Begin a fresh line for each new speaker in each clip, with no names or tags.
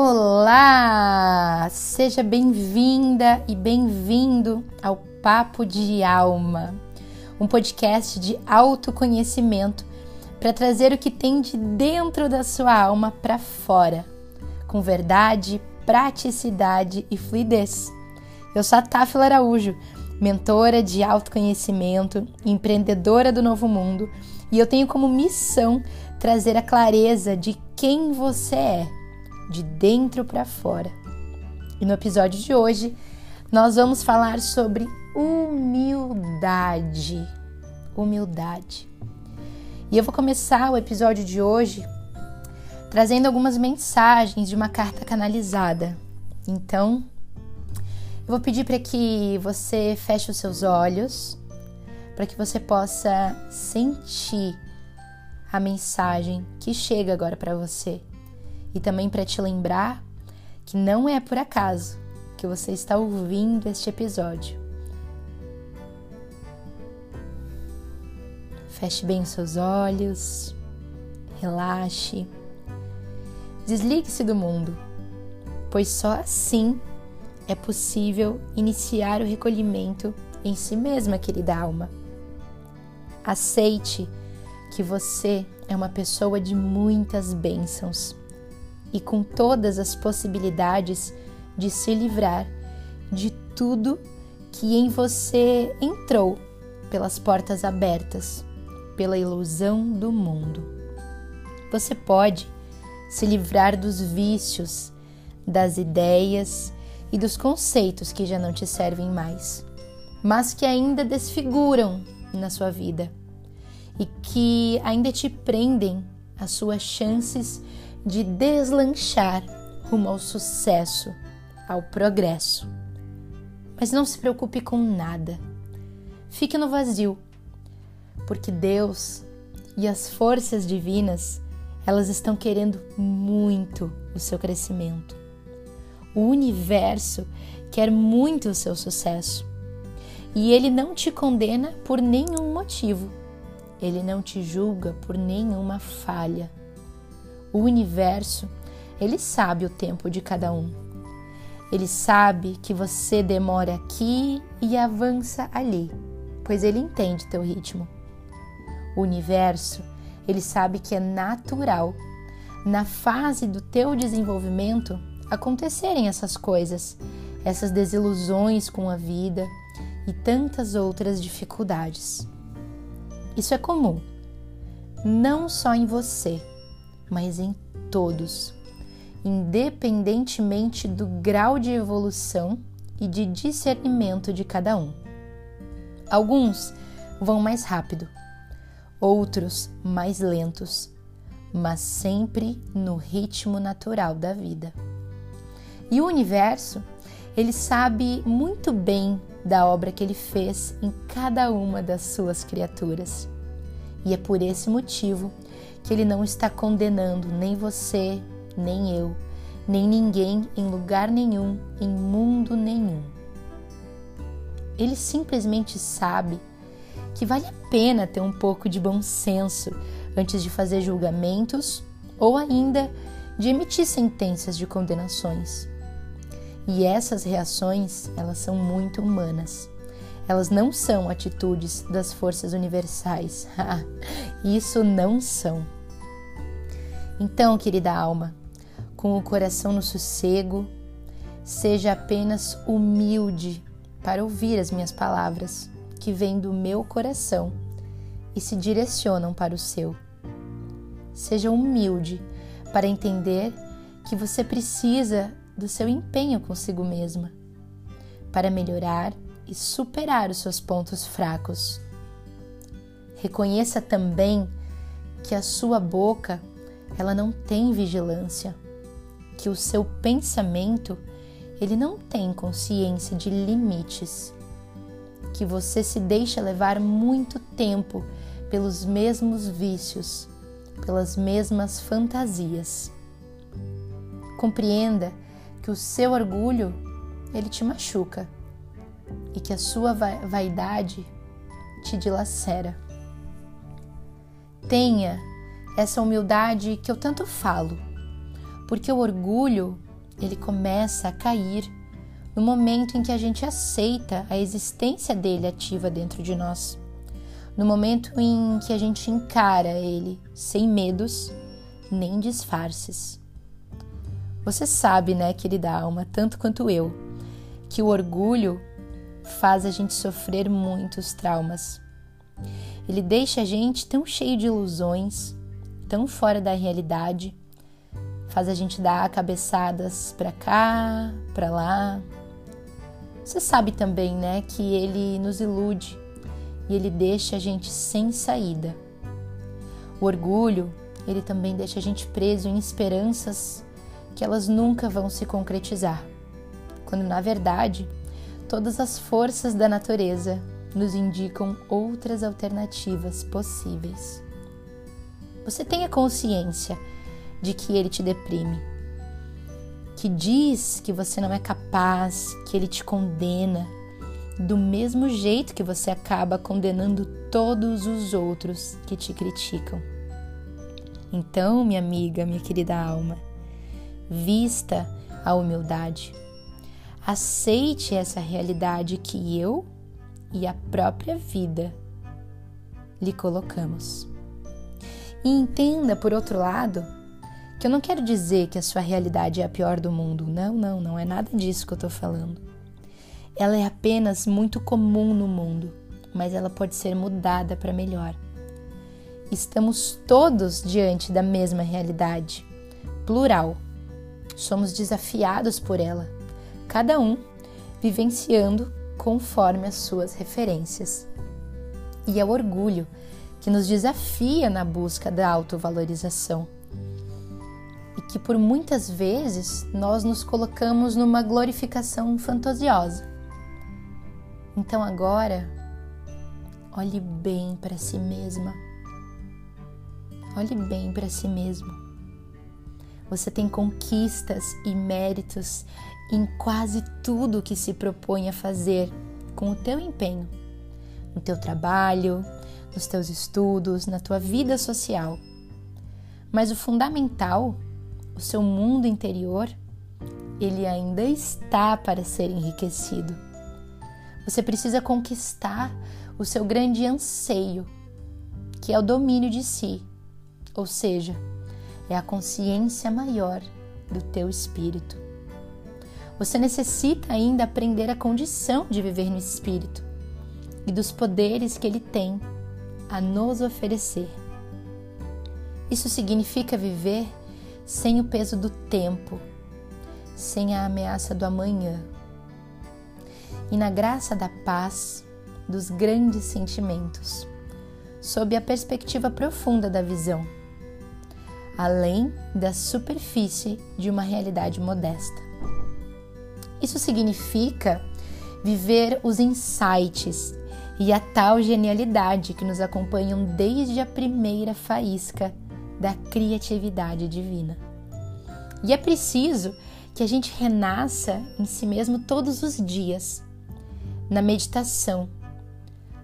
Olá! Seja bem-vinda e bem-vindo ao Papo de Alma, um podcast de autoconhecimento para trazer o que tem de dentro da sua alma para fora, com verdade, praticidade e fluidez. Eu sou a Táfila Araújo, mentora de autoconhecimento, empreendedora do novo mundo, e eu tenho como missão trazer a clareza de quem você é, de dentro para fora. E no episódio de hoje, nós vamos falar sobre humildade. Humildade. E eu vou começar o episódio de hoje trazendo algumas mensagens de uma carta canalizada. Então, eu vou pedir para que você feche os seus olhos, para que você possa sentir a mensagem que chega agora para você. E também para te lembrar que não é por acaso que você está ouvindo este episódio. Feche bem os seus olhos, relaxe, desligue-se do mundo, pois só assim é possível iniciar o recolhimento em si mesma, querida alma. Aceite que você é uma pessoa de muitas bênçãos e com todas as possibilidades de se livrar de tudo que em você entrou pelas portas abertas, pela ilusão do mundo. Você pode se livrar dos vícios, das ideias e dos conceitos que já não te servem mais, mas que ainda desfiguram na sua vida e que ainda te prendem as suas chances de deslanchar rumo ao sucesso, ao progresso. Mas não se preocupe com nada. Fique no vazio, porque Deus e as forças divinas, elas estão querendo muito o seu crescimento. O universo quer muito o seu sucesso. E ele não te condena por nenhum motivo. Ele não te julga por nenhuma falha. O universo, ele sabe o tempo de cada um. Ele sabe que você demora aqui e avança ali, pois ele entende teu ritmo. O universo, ele sabe que é natural, na fase do teu desenvolvimento, acontecerem essas coisas, essas desilusões com a vida e tantas outras dificuldades. Isso é comum, não só em você, mas em todos, independentemente do grau de evolução e de discernimento de cada um. Alguns vão mais rápido, outros mais lentos, mas sempre no ritmo natural da vida. E o universo, ele sabe muito bem da obra que ele fez em cada uma das suas criaturas. E é por esse motivo que ele não está condenando nem você, nem eu, nem ninguém em lugar nenhum, em mundo nenhum. Ele simplesmente sabe que vale a pena ter um pouco de bom senso antes de fazer julgamentos ou ainda de emitir sentenças de condenações. E essas reações, elas são muito humanas. Elas não são atitudes das forças universais. Isso não são. Então, querida alma, com o coração no sossego, seja apenas humilde para ouvir as minhas palavras, que vêm do meu coração e se direcionam para o seu. Seja humilde para entender que você precisa do seu empenho consigo mesma para melhorar e superar os seus pontos fracos. Reconheça também que a sua boca ela não tem vigilância, que o seu pensamento ele não tem consciência de limites, que você se deixa levar muito tempo pelos mesmos vícios, pelas mesmas fantasias. Compreenda que o seu orgulho ele te machuca e que a sua vaidade te dilacera. Tenha essa humildade que eu tanto falo, porque o orgulho ele começa a cair no momento em que a gente aceita a existência dele ativa dentro de nós. No momento em que a gente encara ele sem medos nem disfarces. Você sabe, né, querida alma, tanto quanto eu, que o orgulho faz a gente sofrer muitos traumas. Ele deixa a gente tão cheio de ilusões, tão fora da realidade, faz a gente dar cabeçadas para cá, para lá. Você sabe também, né, que ele nos ilude e ele deixa a gente sem saída. O orgulho, ele também deixa a gente preso em esperanças que elas nunca vão se concretizar, quando na verdade todas as forças da natureza nos indicam outras alternativas possíveis. Você tenha consciência de que ele te deprime, que diz que você não é capaz, que ele te condena, do mesmo jeito que você acaba condenando todos os outros que te criticam. Então, minha amiga, minha querida alma, vista a humildade. Aceite essa realidade que eu e a própria vida lhe colocamos. E entenda, por outro lado, que eu não quero dizer que a sua realidade é a pior do mundo. Não, não, não é nada disso que eu estou falando. Ela é apenas muito comum no mundo, mas ela pode ser mudada para melhor. Estamos todos diante da mesma realidade, plural. Somos desafiados por ela, cada um vivenciando conforme as suas referências. E é o orgulho que nos desafia na busca da autovalorização. E que por muitas vezes nós nos colocamos numa glorificação fantasiosa. Então agora, olhe bem para si mesma Olhe bem para si mesmo. Você tem conquistas e méritos em quase tudo que se propõe a fazer com o teu empenho, no teu trabalho, nos teus estudos, na tua vida social. Mas o fundamental, o seu mundo interior, ele ainda está para ser enriquecido. Você precisa conquistar o seu grande anseio, que é o domínio de si, ou seja, é a consciência maior do teu espírito. Você necessita ainda aprender a condição de viver no espírito e dos poderes que ele tem a nos oferecer. Isso significa viver sem o peso do tempo, sem a ameaça do amanhã, e na graça da paz dos grandes sentimentos, sob a perspectiva profunda da visão além da superfície de uma realidade modesta. Isso significa viver os insights e a tal genialidade que nos acompanham desde a primeira faísca da criatividade divina. E é preciso que a gente renasça em si mesmo todos os dias, na meditação,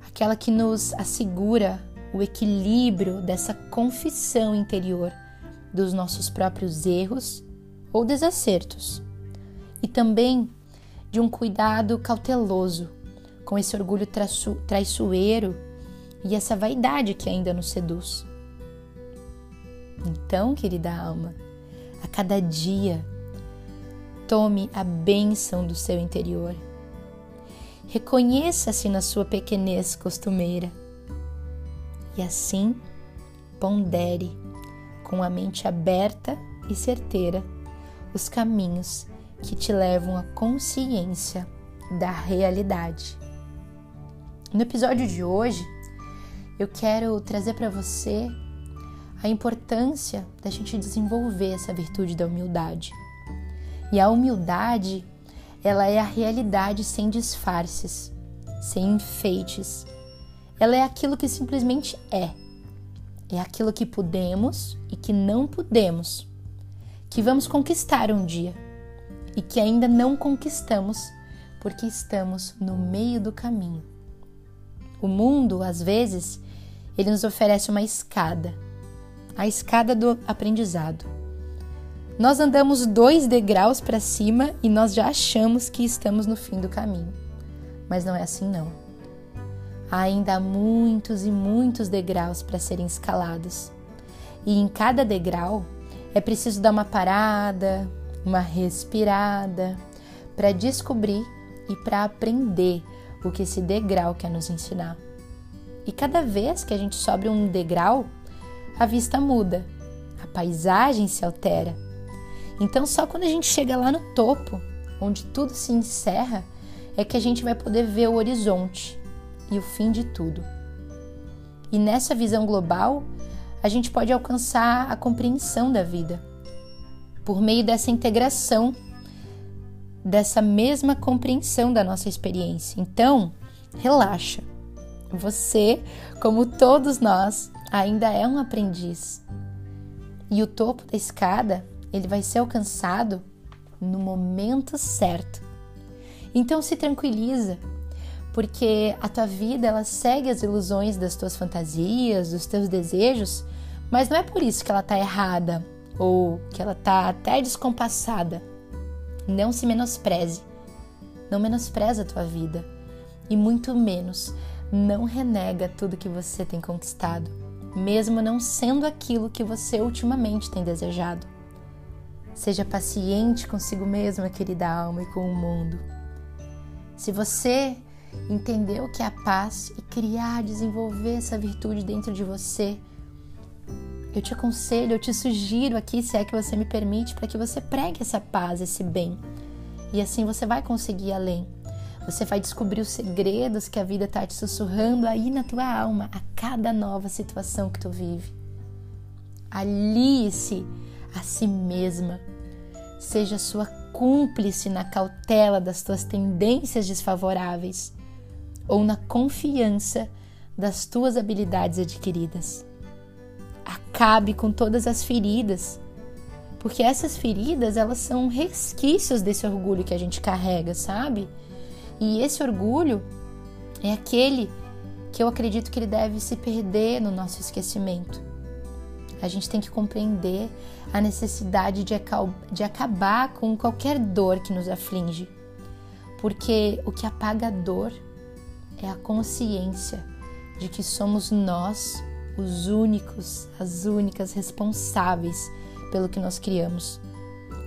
aquela que nos assegura o equilíbrio dessa confissão interior dos nossos próprios erros ou desacertos, e também de um cuidado cauteloso com esse orgulho traiçoeiro e essa vaidade que ainda nos seduz. Então, querida alma, a cada dia, tome a bênção do seu interior. Reconheça-se na sua pequenez costumeira e assim pondere com a mente aberta e certeira os caminhos que te levam à consciência da realidade. No episódio de hoje, eu quero trazer para você a importância da gente desenvolver essa virtude da humildade. E a humildade, ela é a realidade sem disfarces, sem enfeites. Ela é aquilo que simplesmente é é aquilo que podemos e que não podemos, que vamos conquistar um dia e que ainda não conquistamos porque estamos no meio do caminho. O mundo, às vezes, ele nos oferece uma escada, a escada do aprendizado. Nós andamos dois degraus para cima e nós já achamos que estamos no fim do caminho. Mas não é assim, não. Há ainda muitos e muitos degraus para serem escalados. E em cada degrau é preciso dar uma parada, uma respirada, para descobrir e para aprender o que esse degrau quer nos ensinar. E cada vez que a gente sobe um degrau, a vista muda, a paisagem se altera. Então, só quando a gente chega lá no topo, onde tudo se encerra, é que a gente vai poder ver o horizonte e o fim de tudo. E nessa visão global, a gente pode alcançar a compreensão da vida por meio dessa integração, dessa mesma compreensão da nossa experiência. Então, relaxa. Você, como todos nós, ainda é um aprendiz. E o topo da escada, ele vai ser alcançado no momento certo. Então se tranquiliza, porque a tua vida ela segue as ilusões das tuas fantasias, dos teus desejos, mas não é por isso que ela está errada ou que ela está até descompassada. Não se menospreze. Não menospreza a tua vida e muito menos não renega tudo que você tem conquistado, mesmo não sendo aquilo que você ultimamente tem desejado. Seja paciente consigo mesma, querida alma, e com o mundo. Se você entendeu que é a paz e criar, desenvolver essa virtude dentro de você, eu te aconselho, eu te sugiro aqui, se é que você me permite, para que você pregue essa paz, esse bem. E assim você vai conseguir além. Você vai descobrir os segredos que a vida está te sussurrando aí na tua alma a cada nova situação que tu vive. Alie-se a si mesma. Seja sua cúmplice na cautela das tuas tendências desfavoráveis ou na confiança das tuas habilidades adquiridas acabe com todas as feridas. Porque essas feridas, elas são resquícios desse orgulho que a gente carrega, sabe? E esse orgulho é aquele que eu acredito que ele deve se perder no nosso esquecimento. A gente tem que compreender a necessidade de, de acabar com qualquer dor que nos aflige. Porque o que apaga a dor é a consciência de que somos nós os únicos, as únicas responsáveis pelo que nós criamos,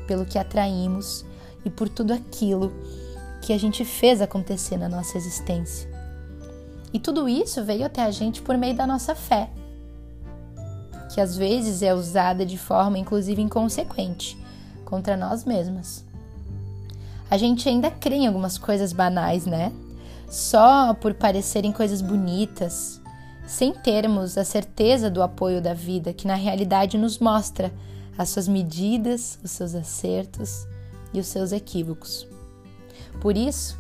pelo que atraímos e por tudo aquilo que a gente fez acontecer na nossa existência. E tudo isso veio até a gente por meio da nossa fé, que às vezes é usada de forma inclusive inconsequente contra nós mesmas. A gente ainda crê em algumas coisas banais, né? Só por parecerem coisas bonitas, sem termos a certeza do apoio da vida, que na realidade nos mostra as suas medidas, os seus acertos e os seus equívocos. Por isso,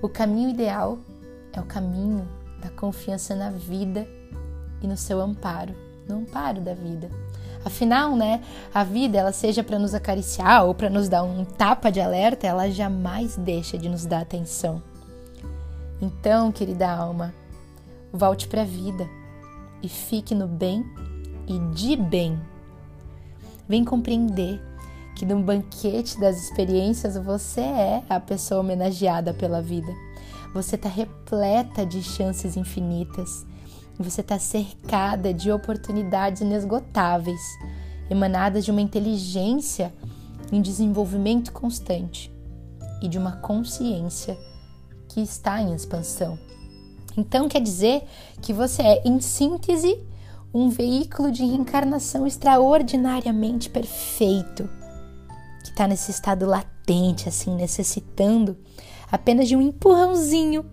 o caminho ideal é o caminho da confiança na vida e no seu amparo, no amparo da vida. Afinal, né, a vida, ela seja para nos acariciar ou para nos dar um tapa de alerta, ela jamais deixa de nos dar atenção. Então, querida alma, Volte para a vida e fique no bem e de bem. Vem compreender que no banquete das experiências você é a pessoa homenageada pela vida. Você está repleta de chances infinitas. Você está cercada de oportunidades inesgotáveis, emanadas de uma inteligência em desenvolvimento constante e de uma consciência que está em expansão. Então quer dizer que você é, em síntese, um veículo de reencarnação extraordinariamente perfeito, que está nesse estado latente, assim, necessitando apenas de um empurrãozinho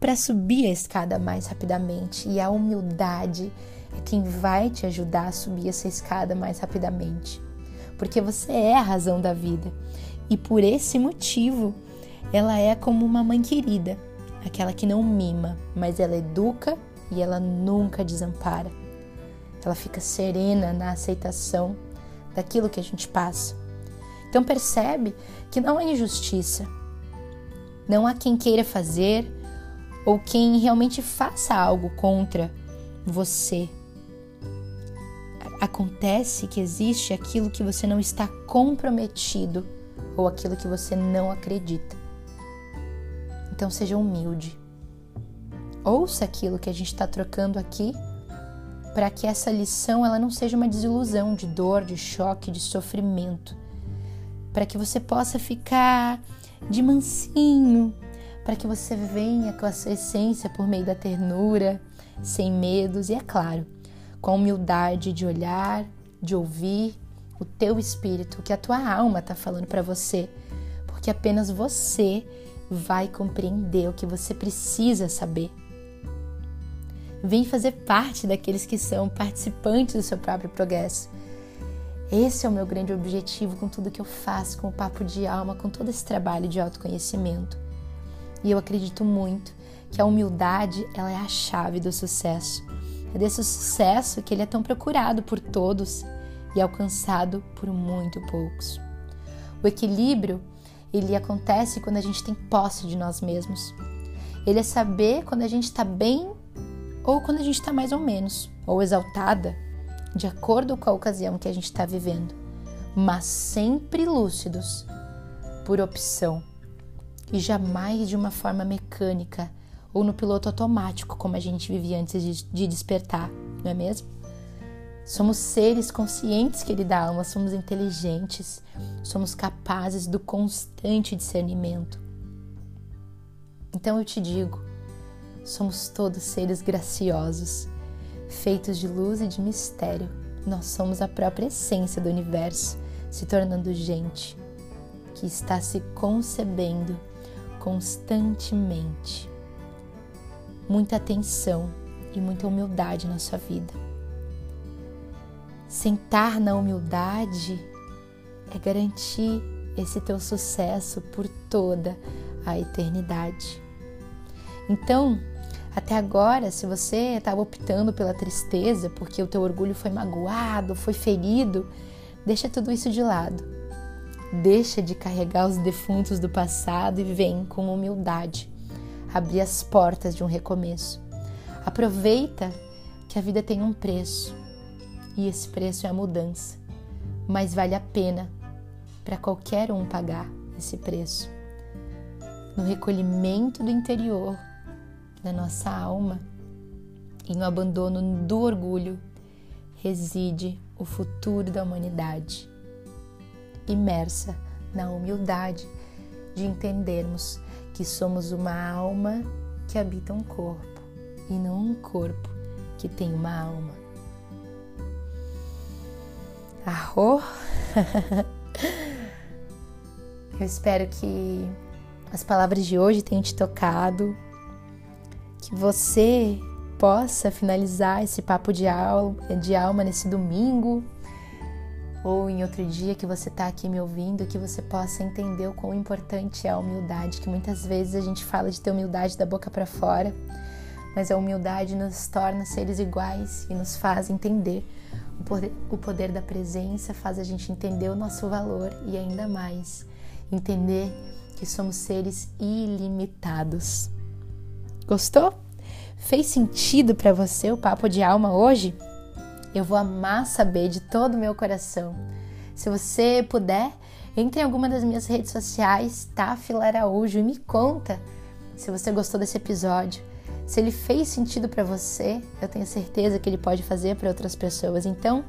para subir a escada mais rapidamente. E a humildade é quem vai te ajudar a subir essa escada mais rapidamente, porque você é a razão da vida. E por esse motivo ela é como uma mãe querida aquela que não mima, mas ela educa e ela nunca desampara. Ela fica serena na aceitação daquilo que a gente passa. Então percebe que não há injustiça. Não há quem queira fazer ou quem realmente faça algo contra você. Acontece que existe aquilo que você não está comprometido ou aquilo que você não acredita. Então seja humilde. Ouça aquilo que a gente está trocando aqui para que essa lição ela não seja uma desilusão de dor, de choque, de sofrimento, para que você possa ficar de mansinho, para que você venha com a sua essência por meio da ternura, sem medos. E é claro, com a humildade de olhar, de ouvir o teu espírito, o que a tua alma está falando para você, porque apenas você vai compreender o que você precisa saber. Vem fazer parte daqueles que são participantes do seu próprio progresso. Esse é o meu grande objetivo com tudo que eu faço, com o papo de alma, com todo esse trabalho de autoconhecimento. E eu acredito muito que a humildade ela é a chave do sucesso. É desse sucesso que ele é tão procurado por todos e alcançado por muito poucos. O equilíbrio, ele acontece quando a gente tem posse de nós mesmos. Ele é saber quando a gente está bem ou quando a gente está mais ou menos, ou exaltada, de acordo com a ocasião que a gente está vivendo, mas sempre lúcidos, por opção, e jamais de uma forma mecânica ou no piloto automático, como a gente vivia antes de despertar, não é mesmo? Somos seres conscientes, querida alma, somos inteligentes, somos capazes do constante discernimento. Então eu te digo, somos todos seres graciosos, feitos de luz e de mistério. Nós somos a própria essência do universo, se tornando gente que está se concebendo constantemente. Muita atenção e muita humildade na sua vida. Sentar na humildade é garantir esse teu sucesso por toda a eternidade. Então, até agora, se você estava optando pela tristeza porque o teu orgulho foi magoado, foi ferido, deixa tudo isso de lado. Deixa de carregar os defuntos do passado e vem com humildade abrir as portas de um recomeço. Aproveita que a vida tem um preço e esse preço é a mudança, mas vale a pena para qualquer um pagar esse preço. No recolhimento do interior da nossa alma e no abandono do orgulho reside o futuro da humanidade, imersa na humildade de entendermos que somos uma alma que habita um corpo e não um corpo que tem uma alma. Arro! Eu espero que as palavras de hoje tenham te tocado, que você possa finalizar esse papo de alma, de alma nesse domingo ou em outro dia que você está aqui me ouvindo, que você possa entender o quão importante é a humildade, que muitas vezes a gente fala de ter humildade da boca para fora, mas a humildade nos torna seres iguais e nos faz entender o poder, o poder da presença faz a gente entender o nosso valor e ainda mais entender que somos seres ilimitados. Gostou? Fez sentido para você o papo de alma hoje? Eu vou amar saber de todo o meu coração. Se você puder, entre em alguma das minhas redes sociais, tá, Fila Araújo, e me conta se você gostou desse episódio se ele fez sentido para você, eu tenho certeza que ele pode fazer para outras pessoas. Então,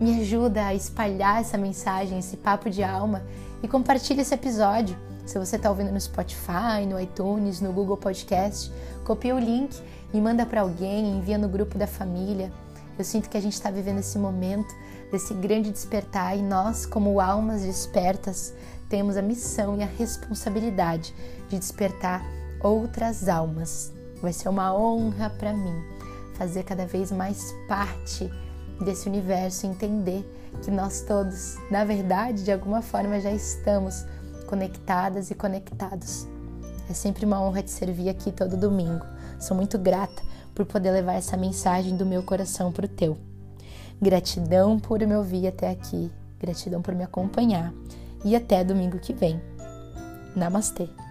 me ajuda a espalhar essa mensagem, esse papo de alma e compartilhe esse episódio. Se você está ouvindo no Spotify, no iTunes, no Google Podcast, copia o link e manda para alguém, envia no grupo da família. Eu sinto que a gente está vivendo esse momento desse grande despertar e nós, como almas despertas, temos a missão e a responsabilidade de despertar outras almas Vai ser uma honra para mim fazer cada vez mais parte desse universo, entender que nós todos, na verdade, de alguma forma já estamos conectadas e conectados. É sempre uma honra te servir aqui todo domingo. Sou muito grata por poder levar essa mensagem do meu coração para o teu. Gratidão por me ouvir até aqui, gratidão por me acompanhar e até domingo que vem. Namastê!